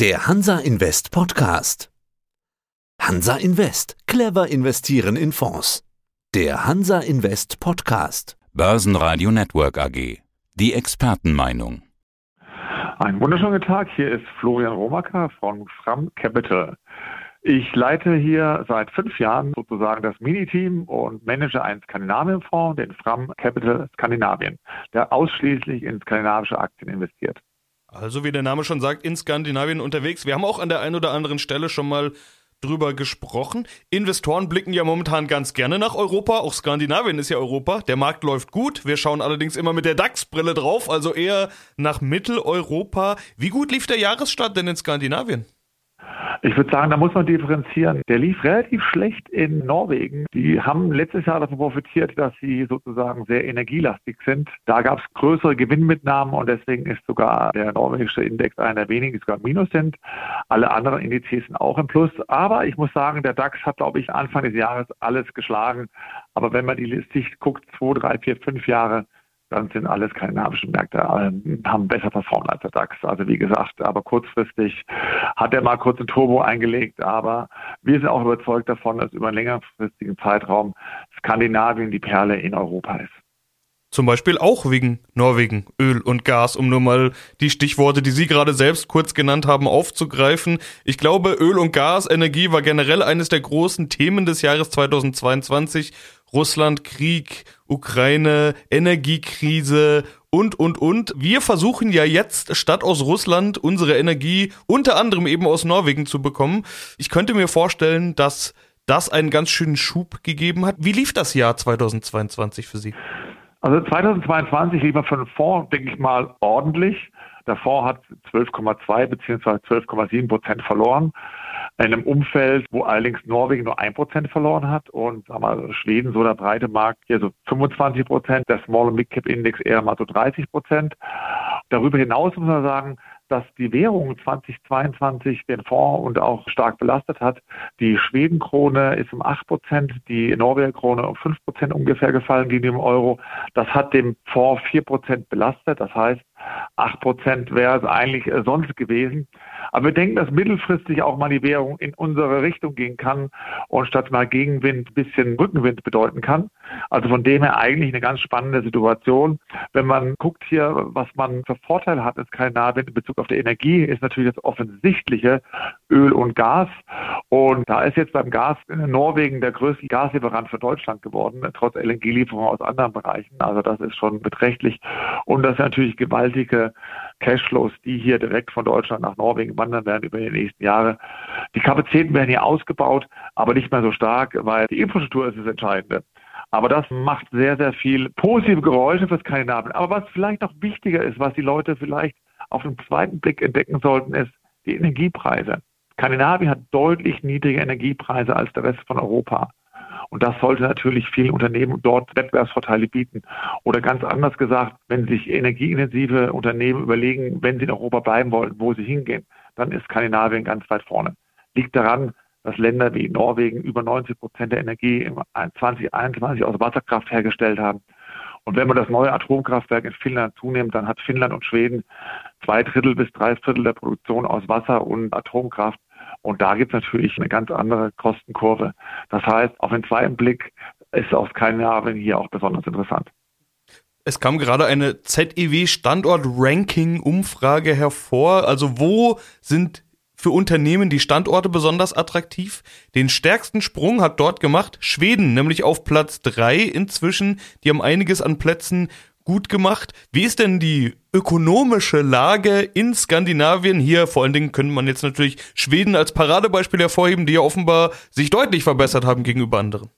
Der Hansa Invest Podcast. Hansa Invest. Clever investieren in Fonds. Der Hansa Invest Podcast. Börsenradio Network AG. Die Expertenmeinung. Einen wunderschönen Tag. Hier ist Florian Romacker von Fram Capital. Ich leite hier seit fünf Jahren sozusagen das Mini-Team und manage einen Skandinavien-Fonds, den Fram Capital Skandinavien, der ausschließlich in skandinavische Aktien investiert. Also wie der Name schon sagt, in Skandinavien unterwegs. Wir haben auch an der einen oder anderen Stelle schon mal drüber gesprochen. Investoren blicken ja momentan ganz gerne nach Europa. Auch Skandinavien ist ja Europa. Der Markt läuft gut. Wir schauen allerdings immer mit der DAX-Brille drauf, also eher nach Mitteleuropa. Wie gut lief der Jahresstart denn in Skandinavien? Ich würde sagen, da muss man differenzieren. Der lief relativ schlecht in Norwegen. Die haben letztes Jahr davon profitiert, dass sie sozusagen sehr energielastig sind. Da gab es größere Gewinnmitnahmen und deswegen ist sogar der norwegische Index einer der wenigen, die sogar Minus sind. Alle anderen Indizes sind auch im Plus. Aber ich muss sagen, der DAX hat, glaube ich, Anfang des Jahres alles geschlagen. Aber wenn man die Sicht guckt, zwei, drei, vier, fünf Jahre, dann sind alle skandinavischen Märkte äh, haben besser performt als der DAX. Also wie gesagt, aber kurzfristig hat er mal kurz ein Turbo eingelegt, aber wir sind auch überzeugt davon, dass über einen längerfristigen Zeitraum Skandinavien die Perle in Europa ist. Zum Beispiel auch wegen Norwegen, Öl und Gas, um nur mal die Stichworte, die Sie gerade selbst kurz genannt haben, aufzugreifen. Ich glaube, Öl und Gas, Energie war generell eines der großen Themen des Jahres 2022. Russland, Krieg, Ukraine, Energiekrise und, und, und. Wir versuchen ja jetzt, statt aus Russland, unsere Energie unter anderem eben aus Norwegen zu bekommen. Ich könnte mir vorstellen, dass das einen ganz schönen Schub gegeben hat. Wie lief das Jahr 2022 für Sie? Also 2022 lief er für den Fonds, denke ich mal, ordentlich. Der Fonds hat 12,2 bzw. 12,7 Prozent verloren. In einem Umfeld, wo allerdings Norwegen nur 1 Prozent verloren hat und sagen wir, Schweden so der breite Markt hier so 25 Prozent, der Small- und Mid-Cap Index eher mal so 30 Prozent. Darüber hinaus muss man sagen, dass die Währung 2022 den Fonds und auch stark belastet hat. Die Schwedenkrone ist um 8 Prozent, die Norwegerkrone um 5 Prozent ungefähr gefallen gegen den Euro. Das hat dem Fonds 4 Prozent belastet. Das heißt, 8 Prozent wäre es eigentlich äh, sonst gewesen. Aber wir denken, dass mittelfristig auch mal die Währung in unsere Richtung gehen kann und statt mal Gegenwind ein bisschen Rückenwind bedeuten kann. Also von dem her eigentlich eine ganz spannende Situation. Wenn man guckt hier, was man für Vorteile hat in Skandinavien in Bezug auf die Energie, ist natürlich das offensichtliche Öl und Gas. Und da ist jetzt beim Gas in Norwegen der größte Gaslieferant für Deutschland geworden, trotz LNG-Lieferungen aus anderen Bereichen. Also das ist schon beträchtlich. Und das sind natürlich gewaltige Cashflows, die hier direkt von Deutschland nach Norwegen wandern werden über die nächsten Jahre. Die Kapazitäten werden hier ausgebaut, aber nicht mehr so stark, weil die Infrastruktur ist das Entscheidende. Aber das macht sehr, sehr viel positive Geräusche für Skandinavien. Aber was vielleicht noch wichtiger ist, was die Leute vielleicht auf den zweiten Blick entdecken sollten, ist die Energiepreise. Skandinavien hat deutlich niedrige Energiepreise als der Rest von Europa. Und das sollte natürlich vielen Unternehmen dort Wettbewerbsvorteile bieten. Oder ganz anders gesagt, wenn sich energieintensive Unternehmen überlegen, wenn sie in Europa bleiben wollen, wo sie hingehen, dann ist Skandinavien ganz weit vorne. Liegt daran, dass Länder wie Norwegen über 90 Prozent der Energie im 2021 aus Wasserkraft hergestellt haben. Und wenn man das neue Atomkraftwerk in Finnland zunimmt, dann hat Finnland und Schweden zwei Drittel bis drei Viertel der Produktion aus Wasser und Atomkraft. Und da gibt es natürlich eine ganz andere Kostenkurve. Das heißt, auf den zweiten Blick ist auch Skandinavien hier auch besonders interessant. Es kam gerade eine ZEW Standort-Ranking-Umfrage hervor. Also wo sind für Unternehmen die Standorte besonders attraktiv? Den stärksten Sprung hat dort gemacht Schweden, nämlich auf Platz drei inzwischen. Die haben einiges an Plätzen gut gemacht. Wie ist denn die ökonomische Lage in Skandinavien? Hier vor allen Dingen könnte man jetzt natürlich Schweden als Paradebeispiel hervorheben, die ja offenbar sich deutlich verbessert haben gegenüber anderen.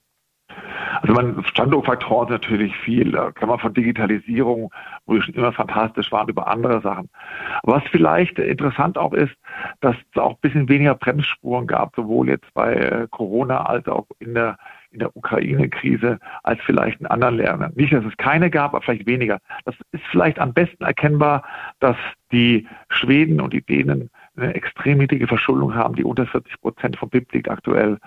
Also man Standortfaktoren natürlich viel. Da kann man von Digitalisierung, wo ich schon immer fantastisch war, über andere Sachen. was vielleicht interessant auch ist, dass es auch ein bisschen weniger Bremsspuren gab, sowohl jetzt bei äh, Corona als auch in der in der Ukraine-Krise als vielleicht in anderen Ländern. Nicht, dass es keine gab, aber vielleicht weniger. Das ist vielleicht am besten erkennbar, dass die Schweden und die Dänen eine extrem niedrige Verschuldung haben, die unter 40 Prozent vom BIP liegt aktuell.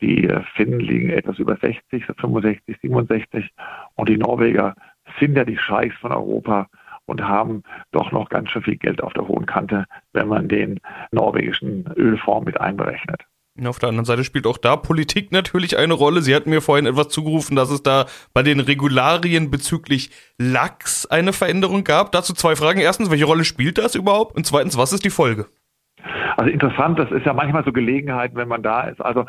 Die äh, Finnen liegen etwas über 60, 65, 67 und die Norweger sind ja die Scheichs von Europa und haben doch noch ganz schön viel Geld auf der hohen Kante, wenn man den norwegischen Ölfonds mit einberechnet. Auf der anderen Seite spielt auch da Politik natürlich eine Rolle. Sie hatten mir vorhin etwas zugerufen, dass es da bei den Regularien bezüglich Lachs eine Veränderung gab. Dazu zwei Fragen. Erstens, welche Rolle spielt das überhaupt? Und zweitens, was ist die Folge? Also interessant, das ist ja manchmal so Gelegenheit, wenn man da ist. Also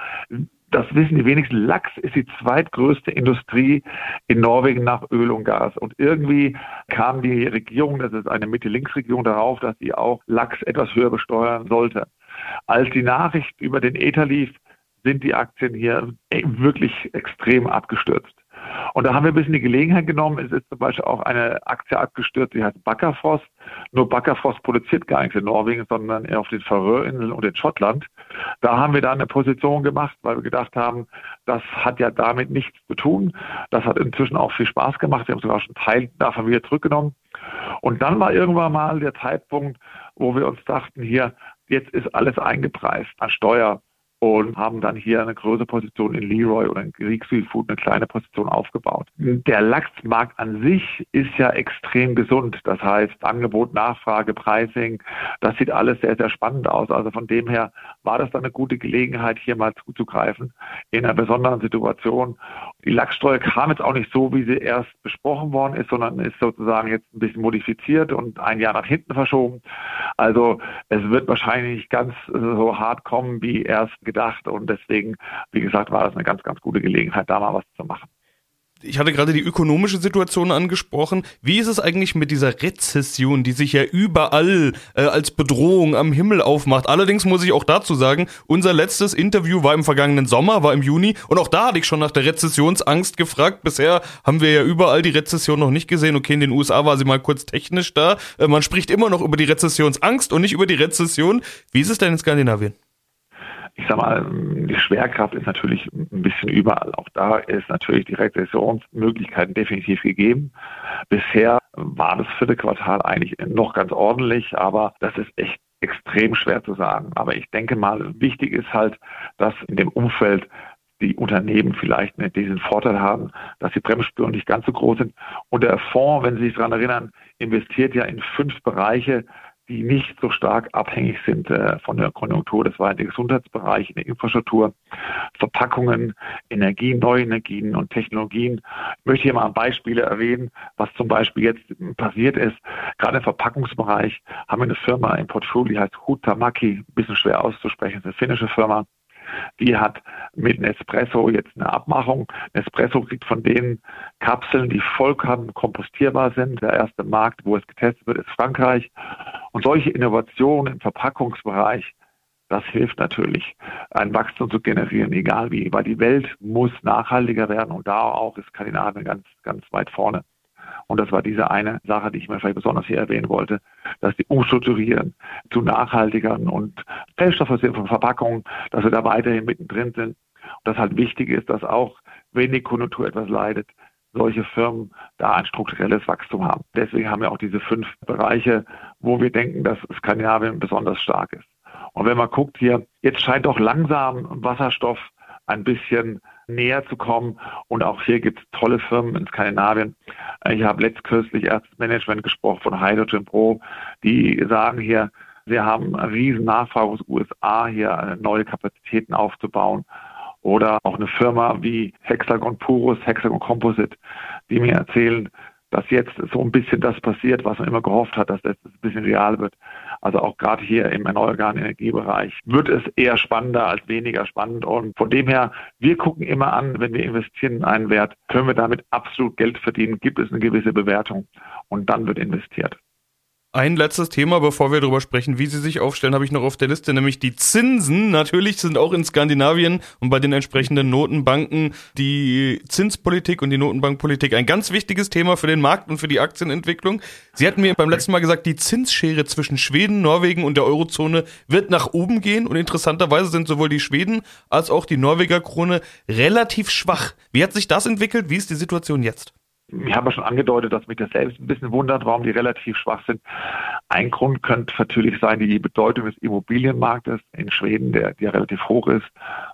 das wissen die wenigsten. Lachs ist die zweitgrößte Industrie in Norwegen nach Öl und Gas. Und irgendwie kam die Regierung, das ist eine Mitte-Links-Regierung, darauf, dass sie auch Lachs etwas höher besteuern sollte. Als die Nachricht über den Ether lief, sind die Aktien hier wirklich extrem abgestürzt. Und da haben wir ein bisschen die Gelegenheit genommen. Es ist zum Beispiel auch eine Aktie abgestürzt, die heißt Backerfrost. Nur Backerfrost produziert gar nichts in Norwegen, sondern eher auf den Färöerinseln und in Schottland. Da haben wir dann eine Position gemacht, weil wir gedacht haben, das hat ja damit nichts zu tun. Das hat inzwischen auch viel Spaß gemacht. Wir haben sogar schon Teil davon wieder zurückgenommen. Und dann war irgendwann mal der Zeitpunkt, wo wir uns dachten, hier, jetzt ist alles eingepreist an Steuer, und haben dann hier eine größere Position in Leroy oder in Greek Seafood eine kleine Position aufgebaut. Der Lachsmarkt an sich ist ja extrem gesund. Das heißt, Angebot, Nachfrage, Pricing, das sieht alles sehr, sehr spannend aus. Also von dem her war das dann eine gute Gelegenheit, hier mal zuzugreifen in einer besonderen Situation. Die Lachssteuer kam jetzt auch nicht so, wie sie erst besprochen worden ist, sondern ist sozusagen jetzt ein bisschen modifiziert und ein Jahr nach hinten verschoben. Also es wird wahrscheinlich nicht ganz so hart kommen, wie erst gedacht. Und deswegen, wie gesagt, war das eine ganz, ganz gute Gelegenheit, da mal was zu machen ich hatte gerade die ökonomische Situation angesprochen. Wie ist es eigentlich mit dieser Rezession, die sich ja überall äh, als Bedrohung am Himmel aufmacht? Allerdings muss ich auch dazu sagen, unser letztes Interview war im vergangenen Sommer, war im Juni und auch da hatte ich schon nach der Rezessionsangst gefragt. Bisher haben wir ja überall die Rezession noch nicht gesehen. Okay, in den USA war sie mal kurz technisch da. Äh, man spricht immer noch über die Rezessionsangst und nicht über die Rezession. Wie ist es denn in Skandinavien? Ich sag mal, die Schwerkraft ist natürlich ein bisschen überall. Auch da ist natürlich die Regressionsmöglichkeiten definitiv gegeben. Bisher war das vierte Quartal eigentlich noch ganz ordentlich, aber das ist echt extrem schwer zu sagen. Aber ich denke mal, wichtig ist halt, dass in dem Umfeld die Unternehmen vielleicht diesen Vorteil haben, dass die Bremsspuren nicht ganz so groß sind. Und der Fonds, wenn Sie sich daran erinnern, investiert ja in fünf Bereiche, die nicht so stark abhängig sind äh, von der Konjunktur. Das war der Gesundheitsbereich, in der Infrastruktur, Verpackungen, Energien, neue Energien und Technologien. Ich möchte hier mal Beispiele erwähnen, was zum Beispiel jetzt passiert ist. Gerade im Verpackungsbereich haben wir eine Firma im Portfolio, die heißt Hutamaki, ein bisschen schwer auszusprechen, ist eine finnische Firma. Die hat mit Nespresso jetzt eine Abmachung. Nespresso kriegt von den Kapseln, die vollkommen kompostierbar sind. Der erste Markt, wo es getestet wird, ist Frankreich. Und solche Innovationen im Verpackungsbereich, das hilft natürlich, ein Wachstum zu generieren, egal wie, weil die Welt muss nachhaltiger werden und da auch ist Skandinavien ganz, ganz weit vorne. Und das war diese eine Sache, die ich mir vielleicht besonders hier erwähnen wollte, dass die umstrukturieren zu nachhaltigeren und feststoffbasierten Verpackungen, dass wir da weiterhin mittendrin sind. Und das halt wichtig ist, dass auch, wenn die Konjunktur etwas leidet, solche Firmen da ein strukturelles Wachstum haben. Deswegen haben wir auch diese fünf Bereiche, wo wir denken, dass Skandinavien besonders stark ist. Und wenn man guckt hier, jetzt scheint auch langsam Wasserstoff ein bisschen näher zu kommen. Und auch hier gibt es tolle Firmen in Skandinavien. Ich habe letztkürzlich erst Management gesprochen von Hydrogen Pro, die sagen hier, sie haben eine riesen Nachfrage aus den USA, hier neue Kapazitäten aufzubauen oder auch eine Firma wie Hexagon Purus, Hexagon Composite, die mir erzählen, dass jetzt so ein bisschen das passiert, was man immer gehofft hat, dass das ein bisschen real wird. Also auch gerade hier im erneuerbaren Energiebereich wird es eher spannender als weniger spannend. Und von dem her, wir gucken immer an, wenn wir investieren in einen Wert, können wir damit absolut Geld verdienen, gibt es eine gewisse Bewertung und dann wird investiert. Ein letztes Thema, bevor wir darüber sprechen, wie sie sich aufstellen, habe ich noch auf der Liste, nämlich die Zinsen. Natürlich sind auch in Skandinavien und bei den entsprechenden Notenbanken die Zinspolitik und die Notenbankpolitik ein ganz wichtiges Thema für den Markt und für die Aktienentwicklung. Sie hatten mir beim letzten Mal gesagt, die Zinsschere zwischen Schweden, Norwegen und der Eurozone wird nach oben gehen und interessanterweise sind sowohl die Schweden als auch die Norweger Krone relativ schwach. Wie hat sich das entwickelt? Wie ist die Situation jetzt? Ich habe ja schon angedeutet, dass mich das selbst ein bisschen wundert, warum die relativ schwach sind. Ein Grund könnte natürlich sein, die Bedeutung des Immobilienmarktes in Schweden, der, der relativ hoch ist,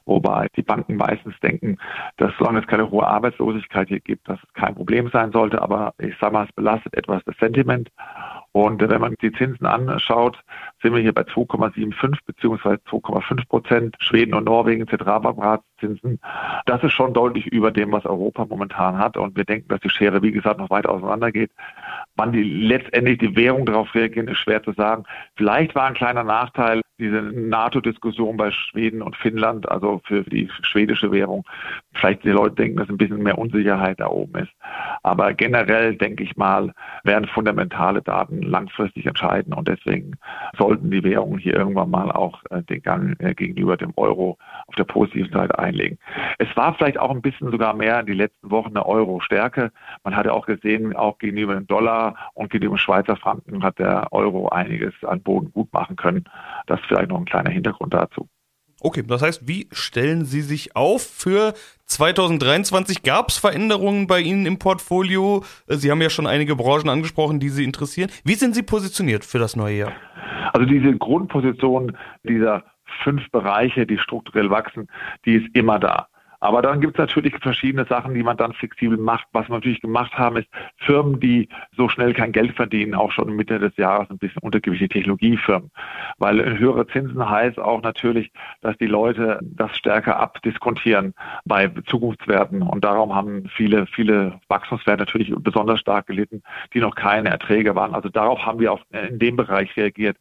wobei die Banken meistens denken, dass solange es keine hohe Arbeitslosigkeit hier gibt, dass es kein Problem sein sollte. Aber ich sage mal, es belastet etwas das Sentiment. Und wenn man die Zinsen anschaut, sind wir hier bei 2,75 bzw. 2,5 Prozent. Schweden und Norwegen Zentralbankratzinsen. Das ist schon deutlich über dem, was Europa momentan hat. Und wir denken, dass die Schere, wie gesagt, noch weit auseinander geht. Wann die letztendlich die Währung darauf reagieren, ist schwer zu sagen. Vielleicht war ein kleiner Nachteil diese NATO-Diskussion bei Schweden und Finnland, also für die schwedische Währung. Vielleicht die Leute denken, dass ein bisschen mehr Unsicherheit da oben ist. Aber generell denke ich mal, werden fundamentale Daten langfristig entscheiden und deswegen sollten die Währungen hier irgendwann mal auch äh, den Gang äh, gegenüber dem Euro auf der positiven Seite einlegen. Es war vielleicht auch ein bisschen sogar mehr in die letzten Wochen eine Euro-Stärke. Man hatte auch gesehen, auch gegenüber dem Dollar und gegenüber dem Schweizer Franken hat der Euro einiges an Boden gut machen können. Das vielleicht noch ein kleiner Hintergrund dazu. Okay, das heißt, wie stellen Sie sich auf für 2023? Gab es Veränderungen bei Ihnen im Portfolio? Sie haben ja schon einige Branchen angesprochen, die Sie interessieren. Wie sind Sie positioniert für das neue Jahr? Also diese Grundposition dieser fünf Bereiche, die strukturell wachsen, die ist immer da. Aber dann gibt es natürlich verschiedene Sachen, die man dann flexibel macht. Was wir natürlich gemacht haben, ist Firmen, die so schnell kein Geld verdienen, auch schon Mitte des Jahres ein bisschen untergewichtige Technologiefirmen. Weil höhere Zinsen heißt auch natürlich, dass die Leute das stärker abdiskontieren bei Zukunftswerten. Und darum haben viele, viele Wachstumswerte natürlich besonders stark gelitten, die noch keine Erträge waren. Also darauf haben wir auch in dem Bereich reagiert.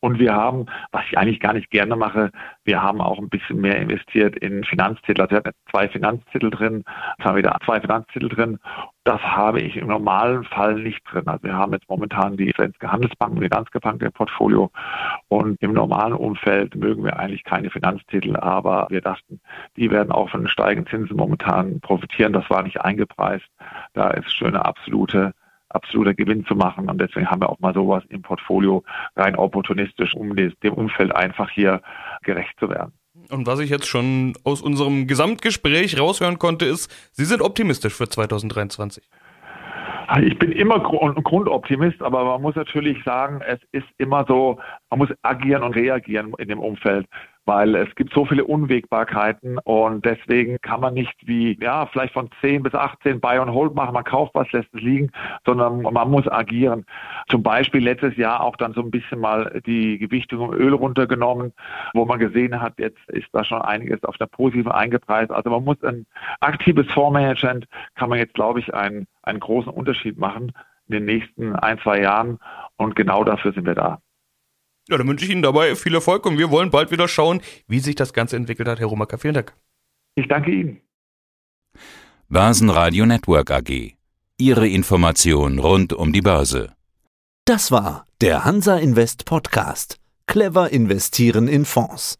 Und wir haben, was ich eigentlich gar nicht gerne mache, wir haben auch ein bisschen mehr investiert in Finanztitel. Also wir hatten zwei Finanztitel drin, jetzt haben wir wieder zwei Finanztitel drin. Das habe ich im normalen Fall nicht drin. Also wir haben jetzt momentan die Svenske Handelsbank und die Danske Bank im Portfolio. Und im normalen Umfeld mögen wir eigentlich keine Finanztitel, aber wir dachten, die werden auch von den steigenden Zinsen momentan profitieren. Das war nicht eingepreist. Da ist schöne absolute absoluter Gewinn zu machen. Und deswegen haben wir auch mal sowas im Portfolio rein opportunistisch, um dem Umfeld einfach hier gerecht zu werden. Und was ich jetzt schon aus unserem Gesamtgespräch raushören konnte, ist, Sie sind optimistisch für 2023. Ich bin immer Grundoptimist, aber man muss natürlich sagen, es ist immer so, man muss agieren und reagieren in dem Umfeld weil es gibt so viele Unwägbarkeiten und deswegen kann man nicht wie, ja, vielleicht von 10 bis 18 Buy and Hold machen, man kauft was, lässt es liegen, sondern man muss agieren. Zum Beispiel letztes Jahr auch dann so ein bisschen mal die Gewichtung im Öl runtergenommen, wo man gesehen hat, jetzt ist da schon einiges auf der positiven eingepreist. Also man muss ein aktives Fondsmanagement, kann man jetzt, glaube ich, einen, einen großen Unterschied machen in den nächsten ein, zwei Jahren und genau dafür sind wir da. Ja, dann wünsche ich Ihnen dabei viel Erfolg und wir wollen bald wieder schauen, wie sich das Ganze entwickelt hat. Herr Romacker, vielen Dank. Ich danke Ihnen. Börsenradio Network AG. Ihre Information rund um die Börse. Das war der Hansa Invest Podcast. Clever investieren in Fonds.